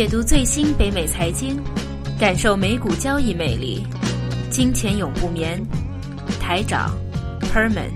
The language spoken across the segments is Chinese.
解读最新北美财经，感受美股交易魅力。金钱永不眠，台长 Perman。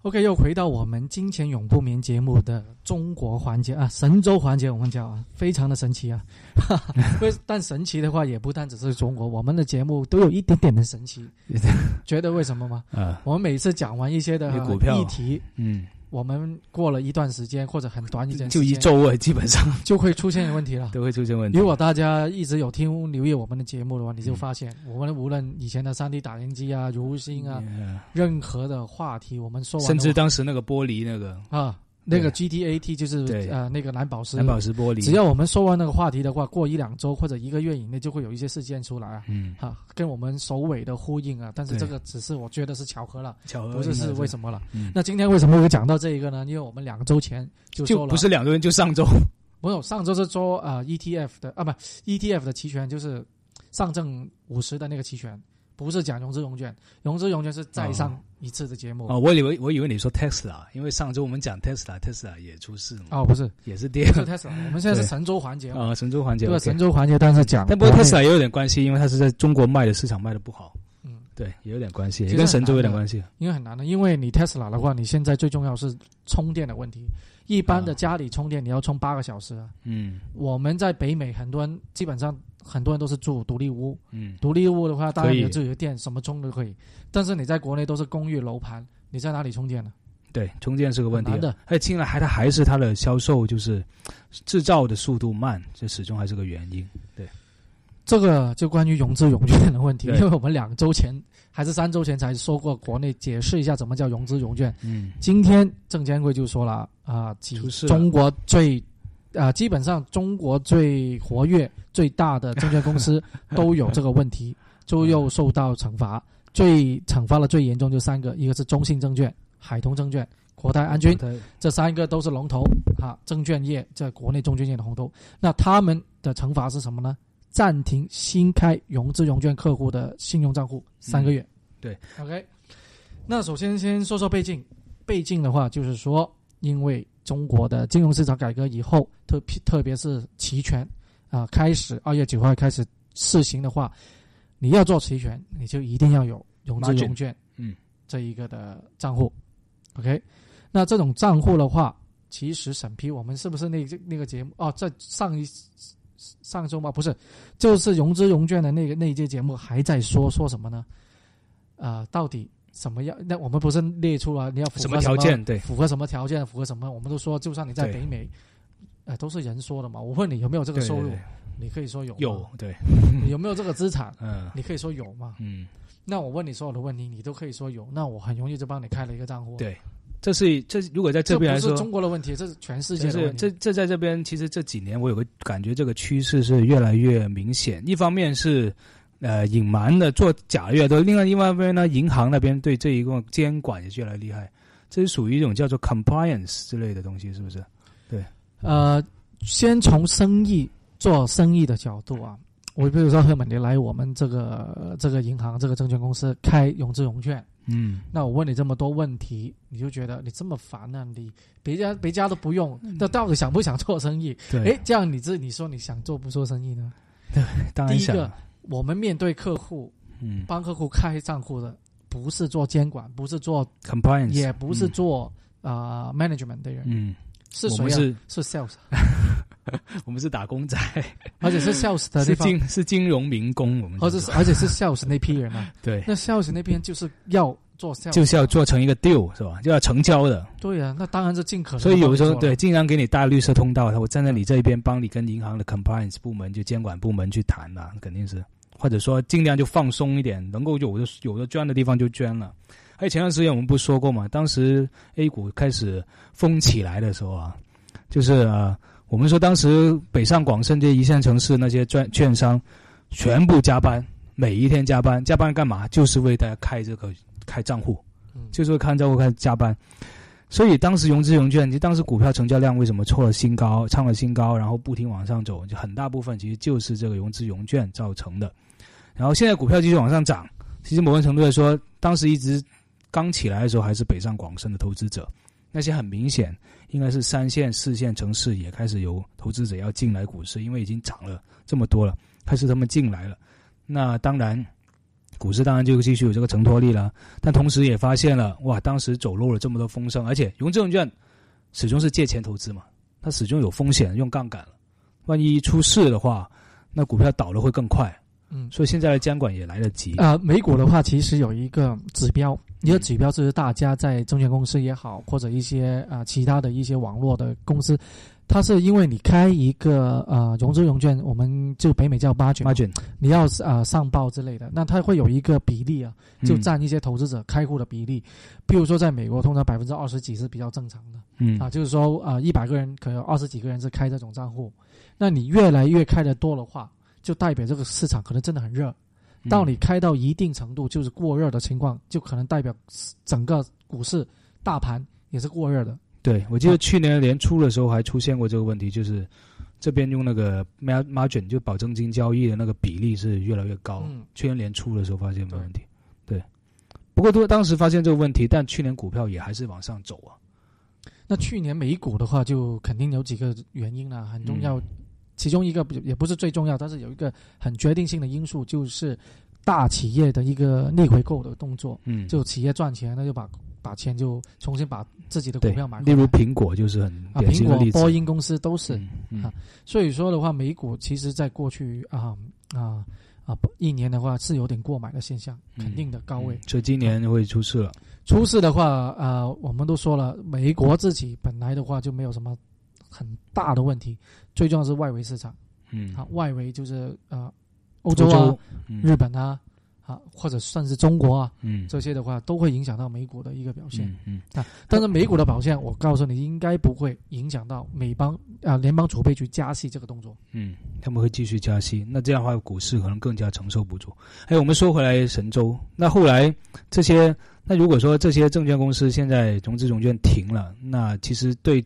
OK，又回到我们金钱永不眠节目的中国环节啊，神州环节，我们叫啊，非常的神奇啊。不，但神奇的话也不单只是中国，我们的节目都有一点点的神奇。觉得为什么吗？啊，我们每次讲完一些的股票议题，嗯，我们过了一段时间或者很短一段时就，一周啊，基本上。就会出现问题了。都会出现问题。如果大家一直有听留意我们的节目的话，你就发现我们无论以前的三 D 打印机啊、如新啊，嗯任何的话题，我们说完甚至当时那个玻璃那个。啊，那个 GTAT 就是对呃那个蓝宝石，蓝宝石玻璃，只要我们说完那个话题的话，过一两周或者一个月以内就会有一些事件出来啊。嗯，哈，跟我们首尾的呼应啊，但是这个只是我觉得是巧合了，巧合不是是为？什么了。嗯那今天为什么会讲到这一个呢？因为我们两周前就说了，就不是两个人，就上周没有，上周是说呃 ETF 的啊，不 ETF 的期权就是上证五十的那个期权，不是讲融资融券，融资融券是再上一次的节目。哦，我以为我以为你说 Tesla，因为上周我们讲 Tesla，Tesla 也出事了嘛，哦，不是，也是跌。不是 Tesla，我们现在是神州环节嘛，啊，神州环节对神州环节，当时讲，但不过 Tesla 也有点关系，因为它是在中国卖的市场卖的不好，嗯，对，也有点关系，其实也跟神州有点关系。因为很难的，因为你 Tesla 的话，你现在最重要是充电的问题。一般的啊。家里充电，你要充八个小时啊。嗯。我们在北美，很多人基本上很多人都是住独立屋，嗯，独立屋的话，当然有自己的电，什么充都可以。但是你在国内都是公寓楼盘，你在哪里充电呢？对，充电是个问题的。哎进来还它还是它的销售就是制造的速度慢，这始终还是个原因。对这个就关于融资融券的问题，因为我们两周前还是三周前才说过，国内解释一下怎么叫融资融券。嗯今天证监会就说了啊，几出事了中国最啊、基本上中国最活跃、最大的证券公司 都有这个问题，就又受到惩罚。最惩罚的最严重就三个，一个是中信证券、海通证券、国泰安君，对这三个都是龙头啊，证券业在国内证券业的龙头。那他们的惩罚是什么呢？暂停新开融资融券客户的信用账户三个月。对，OK。那首先先说说背景，背景的话就是说，因为中国的金融市场改革以后，特特别是期权啊、开始二月九号开始试行的话，你要做期权，你就一定要有融资融券，嗯，这一个的账户，OK。那这种账户的话，其实审批我们是不是那那个节目哦，在上一上周吗？不是，就是融资融券的那个那一届节目还在说说什么呢？啊，到底什么样？那我们不是列出了你要符合什么条件对符合什么条件？符合什么？我们都说，就算你在北美，呃，都是人说的嘛。我问你有没有这个收入，对对对你可以说有，有对，你有没有这个资产，嗯你可以说有嘛。嗯，那我问你所有的问题，你都可以说有，那我很容易就帮你开了一个账户。对这是这如果在这边来说，中国的问题，这是全世界就是的问题。这这在这边，其实这几年我有个感觉，这个趋势是越来越明显。一方面是呃隐瞒的做假的越多，另外另外一方面呢，银行那边对这一个监管也越来越厉害。这是属于一种叫做 compliance 之类的东西，是不是？对呃，先从生意做生意的角度啊，我比如说赫本你来我们这个这个银行这个证券公司开融资融券，嗯，那我问你这么多问题，你就觉得你这么烦啊？你别家别家都不用，那到底想不想做生意？对，诶，这样你这你说你想做不做生意呢？对 当然想第一个，我们面对客户，嗯。帮客户开账户的，不是做监管，不是做，，compliance。也不是做啊、呃 management 的人，嗯，是谁是，是 sales，我们是打工仔，而且是 sales 的是地方，金是金融民工，我们而且是而且是 sales 那批人啊。对，那 sales 那边就是要做就是要做成一个 deal 是吧？就要成交的。对啊，那当然是尽可能。所以有时候对，，尽量给你大绿色通道，我站在你这一边，帮你跟银行的 compliance 部门、就监管部门去谈呐、肯定是，或者说尽量就放松一点，能够有的有的捐的地方就捐了。还有前段时间我们不说过嘛，当时 A 股开始疯起来的时候啊，就是呃，我们说当时北上广深这些一线城市那些券券商全部加班，每一天加班，加班干嘛？就是为大家开这个开账户。嗯，就是会看账户开始加班，所以当时融资融券，其实当时股票成交量为什么创了新高，创了新高，然后不停往上走，就很大部分其实就是这个融资融券造成的。然后现在股票继续往上涨，其实某种程度来说，当时一直刚起来的时候还是北上广深的投资者，那些很明显应该是三线、四线城市也开始有投资者要进来股市，因为已经涨了这么多了，开始他们进来了。那当然，股市当然就继续有这个承托力了。但同时也发现了，哇，当时走漏了这么多风声，而且融资融券始终是借钱投资嘛，它始终有风险，用杠杆了，万一出事的话，那股票倒了会更快。嗯，所以现在的监管也来得及。啊、美股的话，其实有一个指标，一个指标就是大家在证券公司也好，或者一些啊、其他的一些网络的公司，它是因为你开一个呃融资融券，我们就北美叫 margin，margin 你要呃上报之类的，那它会有一个比例啊，就嗯占一些投资者开户的比例。比如说在美国，通常百分之二十几是比较正常的。嗯啊，就是说啊，一百个人可能有二十几个人是开这种账户，那你越来越开的多的话，就代表这个市场可能真的很热。嗯到你开到一定程度，就是过热的情况，就可能代表整个股市大盘也是过热的。对，我记得去年年初的时候还出现过这个问题，就是这边用那个 mar- margin 就保证金交易的那个比例是越来越高。嗯，去年年初的时候发现没问题，对。不过都当时发现这个问题，但去年股票也还是往上走啊。那去年美股的话，就肯定有几个原因啦，很重要。嗯其中一个也不是最重要，但是有一个很决定性的因素，就是大企业的一个逆回购的动作。嗯，就企业赚钱，那就把把钱就重新把自己的股票买，回例。如苹果就是很啊，苹果。波音公司都是。嗯嗯啊所以说的话，美股其实在过去啊啊啊一年的话是有点过买的现象，嗯肯定的高位。嗯所以今年会出事了。出事的话，呃，我们都说了，美国自己本来的话就没有什么很大的问题，最重要是外围市场嗯，啊，外围就是呃欧欧洲啊、嗯日本啊啊，或者算是中国啊嗯这些的话，都会影响到美股的一个表现。嗯嗯但是美股的表现，我告诉你，应该不会影响到美邦啊、联邦储备局加息这个动作。嗯，他们会继续加息，那这样的话，股市可能更加承受不住。哎，我们说回来，神州，那后来这些，那如果说这些证券公司现在融资融券停了，那其实对，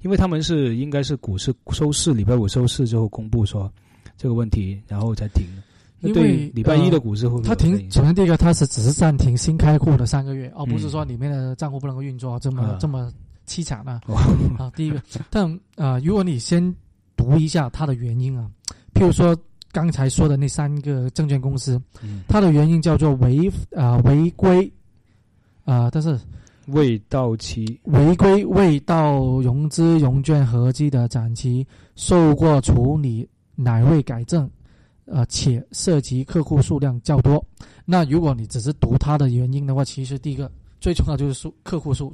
因为他们是应该是股市收市礼拜五收市之后公布说这个问题，然后才停的。因为礼拜一的股市会不会它停？首先第一个，它是只是暂停新开户的三个月，而、嗯不是说里面的账户不能够运作，这么、啊这么凄惨啊！哦啊，第一个，但啊、呃如果你先读一下它的原因啊，譬如说刚才说的那三个证券公司，嗯，它的原因叫做违啊、违规啊、但是未到期，违规未到融资融券合计的展期受过处理乃未改正，呃，且涉及客户数量较多。那如果你只是读它的原因的话，其实第一个最重要就是数客户数，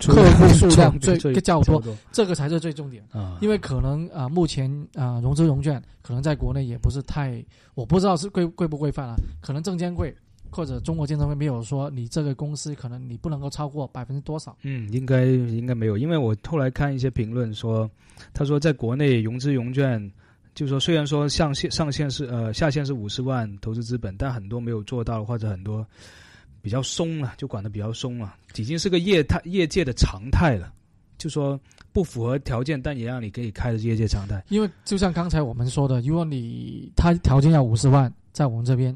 客户数 量最最较多多这个才是最重点。啊，因为可能啊、呃目前啊、呃融资融券可能在国内也不是太，我不知道是规规不规范啊。可能证监会或者中国监证会没有说你这个公司可能你不能够超过百分之多少。嗯，应该应该没有，因为我后来看一些评论说，他说在国内融资融券，就是说虽然说上限上限是呃下限是五十万投资资本，但很多没有做到，或者很多比较松了，就管得比较松了，已经是个业态业界的常态了。就说不符合条件，但也让你可以开的业界常态。因为就像刚才我们说的，如果你他条件要五十万，在我们这边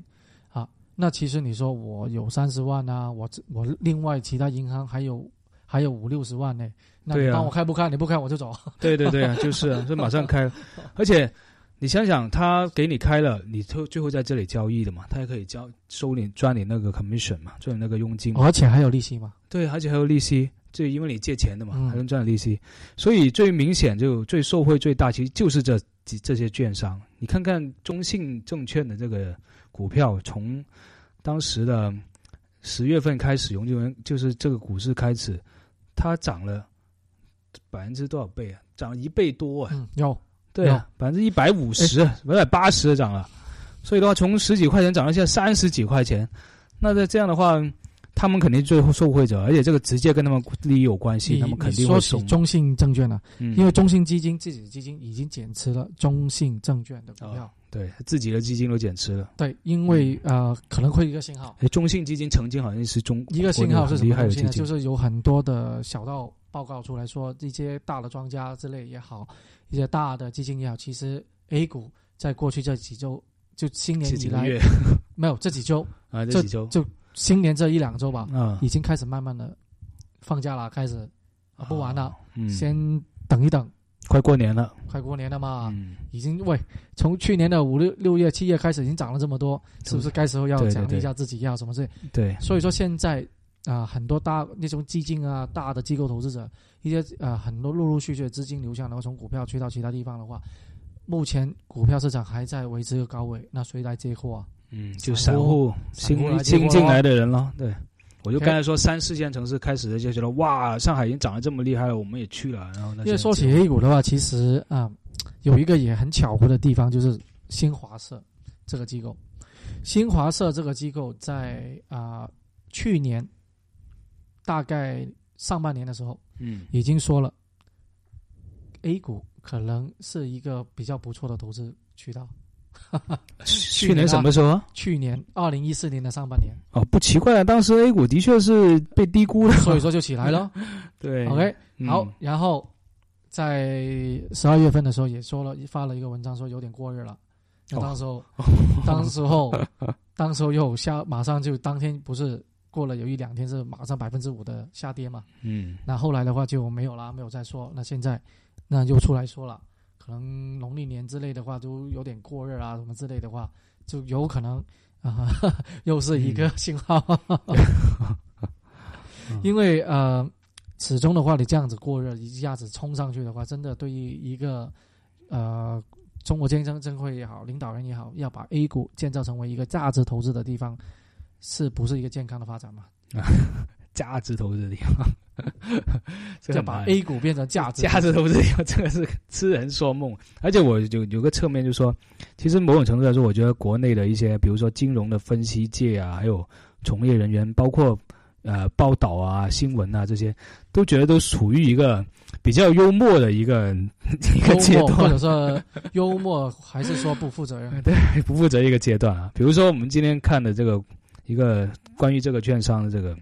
啊，那其实你说我有三十万啊，我我另外其他银行还有还有五六十万呢，那你帮我开不开？你不开我就走。对对对啊，就是啊，就马上开，而且你想想，他给你开了，你最最后在这里交易的嘛，他也可以交收你赚你那个 commission 嘛，赚你那个佣金嘛。而且还有利息嘛。对，而且还有利息，就因为你借钱的嘛，嗯还能赚利息，所以最明显就最受惠最大，其实就是这几这些券商。你看看中信证券的这个股票，从当时的十月份开始，永久就是这个股市开始，它涨了百分之多少倍啊？涨了一倍多啊！嗯，有对啊，百分之一百五十，百分之八十的涨了。所以的话，从十几块钱涨到现在三十几块钱，那在这样的话，他们肯定最后受惠者，而且这个直接跟他们利益有关系，你他们肯定会说。起中信证券了、嗯因为中信基金自己的基金已经减持了中信证券的股票。哦对自己的基金都减持了。对，因为呃可能会一个信号，哎，中信基金曾经好像是中一个信号是什厉么东西呢？害的，就是有很多的小道报告出来说，一些大的庄家之类也好，一些大的基金也好，其实 A 股在过去这几周，就新年以来 没有这几周，啊，这几周。这就新年这一两周吧，嗯已经开始慢慢的放假了，开始。啊不玩了，哦，嗯，先等一等，快过年了，快过年了嘛，嗯，已经喂，从去年的五六六月、七月开始已经涨了这么多，是不是该时候要奖励一下自己，要什么事？对，所以说现在啊、很多大那种基金啊、大的机构投资者，一些呃很多陆陆续续的资金流向，然后从股票去到其他地方的话，目前股票市场还在维持一个高位，那谁来接货啊？嗯，就散散户新新进来的人了，对。我就刚才说三四线城市开始的就觉得哇，上海已经涨得这么厉害了，我们也去了。然后那因为说起 A 股的话，其实啊、有一个也很巧合的地方，就是新华社这个机构。新华社这个机构在啊、去年大概上半年的时候，嗯已经说了，A 股可能是一个比较不错的投资渠道。去年什么时候啊？去年二零一四年的上半年，哦，不奇怪啊，当时 A 股的确是被低估了，所以说就起来了。对 OK，嗯好，然后在十二月份的时候也说了，发了一个文章说有点过热了。那哦当时候，当时候，当时候又下，马上就当天不是过了有一两天是马上百分之五的下跌嘛？嗯那后来的话就没有啦，没有再说。那现在那又出来说了，可能农历年之类的话都有点过热啊，什么之类的话，就有可能啊、又是一个信号。因为呃，始终的话，你这样子过热，一下子冲上去的话，真的对于一个呃中国证监证会也好，领导人也好，要把 A 股建造成为一个价值投资的地方，是不是一个健康的发展嘛？价值投资的地方，这要把 A 股变成价值价值投资的地方，这个是痴人说梦。而且我有有个侧面，就是说，其实某种程度来说，我觉得国内的一些，比如说金融的分析界啊，还有从业人员，包括呃报道啊、新闻啊这些，都觉得都处于一个比较幽默的一个一个阶段，或者，说幽默，还是说不负责任？对，不负责一个阶段啊。比如说我们今天看的这个一个关于这个券商的这个，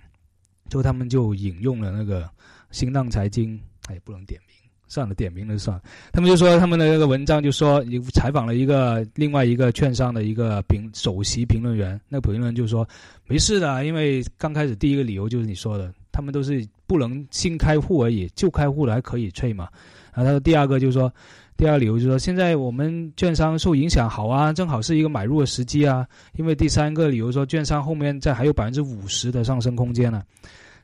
就他们就引用了那个新浪财经，哎，不能点名，算了，点名了算。他们就说他们的那个文章就说，采访了一个另外一个券商的一个评首席评论员，那个评论员就说没事的，因为刚开始第一个理由就是你说的，他们都是不能新开户而已，旧开户的还可以退嘛。然后他说第二个就是说。第二理由就是说，现在我们券商受影响好啊，正好是一个买入的时机啊。因为第三个理由说，券商后面再还有百分之五十的上升空间呢、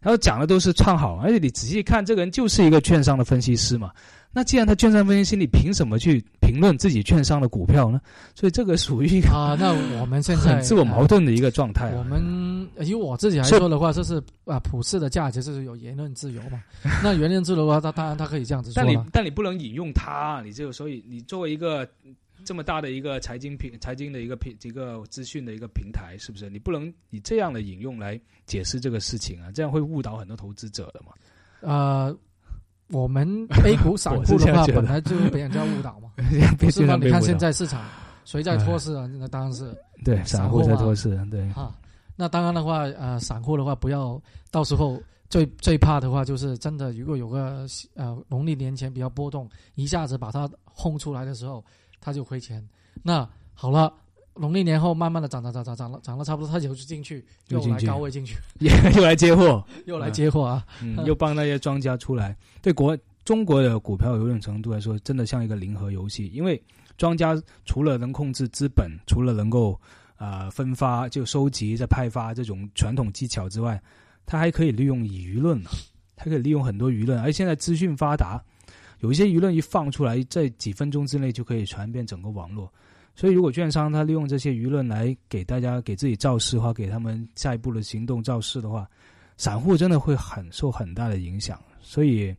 然后讲的都是唱好，而且你仔细看，这个人就是一个券商的分析师嘛。那既然他券商分析师，你凭什么去评论自己券商的股票呢？所以这个属于一个啊，那我们现在很自我矛盾的一个状态、啊。我们以我自己来说的话，这是啊，普世的价值就是有言论自由嘛。那言论自由的话，他当然他可以这样子说但你。但你不能引用他，你就所以你作为一个这么大的一个财经平财经的一个平一个资讯的一个平台，是不是？你不能以这样的引用来解释这个事情啊，这样会误导很多投资者的嘛。呃，我们 A 股散户的话，本来就被人家误导嘛，被是吗？你看现在在市场谁在托市啊？那当然是 对散户在托市，对啊。那当然的话，呃，散户的话不要到时候最最怕的话就是真的，如果有个呃农历年前比较波动，一下子把它轰出来的时候，他就亏钱。那好了。农历年后慢慢的涨涨涨涨涨了涨了差不多，他就进去又来高位进去，又来接货，又来接货啊！嗯，又帮那些庄家出来。对国中国的股票有种程度来说，真的像一个零和游戏，因为庄家除了能控制资本，除了能够啊、呃分发就收集再派发这种传统技巧之外，他还可以利用舆论啊，它可以利用很多舆论，而现在资讯发达，有一些舆论一放出来，在几分钟之内就可以传遍整个网络。所以，如果券商他利用这些舆论来给大家给自己造势的话，给他们下一步的行动造势的话，散户真的会很受很大的影响。所以，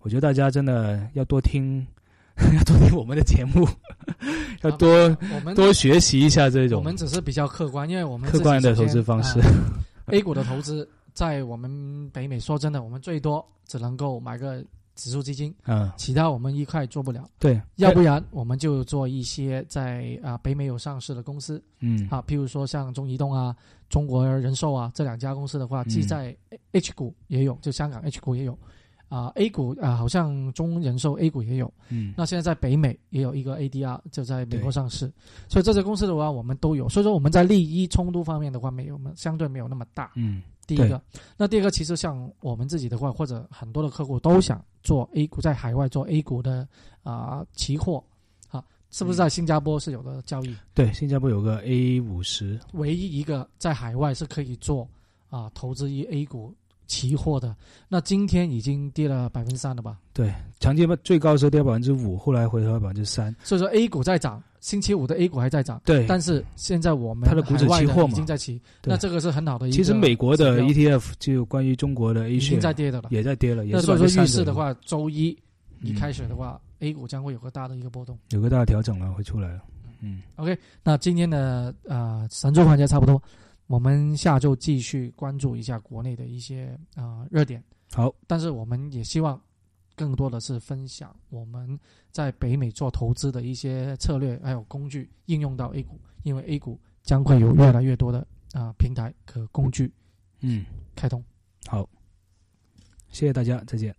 我觉得大家真的要多听，要多听我们的节目，要多、我们多学习一下这种我们只是比较客观，因为我们客观的投资方式。啊 A 股的投资，在我们北美说真的，我们最多只能够买个指数基金，嗯，其他我们一块做不了。对，要不然我们就做一些在啊北美有上市的公司。嗯。啊，譬如说像中移动啊、中国人寿啊这两家公司的话，嗯。既在 H 股也有，就香港 H 股也有。啊，A 股啊，好像中人寿 A 股也有。嗯那现在在北美也有一个 ADR，就在美国上市，所以这些公司的话我们都有。所以说我们在利益冲突方面的话，没有我们相对没有那么大。嗯，第一个。那第二个，其实像我们自己的话，或者很多的客户都想做 A 股，在海外做 A 股的啊、期货啊，是不是在新加坡是有的交易？对，新加坡有个 A 五十，唯一一个在海外是可以做啊、投资于 A 股期货的。那今天已经跌了百分之三了吧？对，长期最高时候跌百分之五，后来回调百分之三。所以说 A 股在涨，星期五的 A 股还在涨，对，但是现在我们它的股指期货嘛已经在起，那这个是很好的一个其实美国的 ETF 就关于中国的 A 已经在跌的了。也在跌了，也是那所以说预示的话，周一一嗯开始的话、a 股将会有个大的一个波动。有个大的调整了，会出来了。嗯，OK，那今天的呃神州环节差不多，我们下周继续关注一下国内的一些啊、呃热点。好，但是我们也希望更多的是分享我们在北美做投资的一些策略还有工具应用到 A 股，因为 A 股将会有越来越多的啊、平台和工具嗯，开通。好，谢谢大家，再见。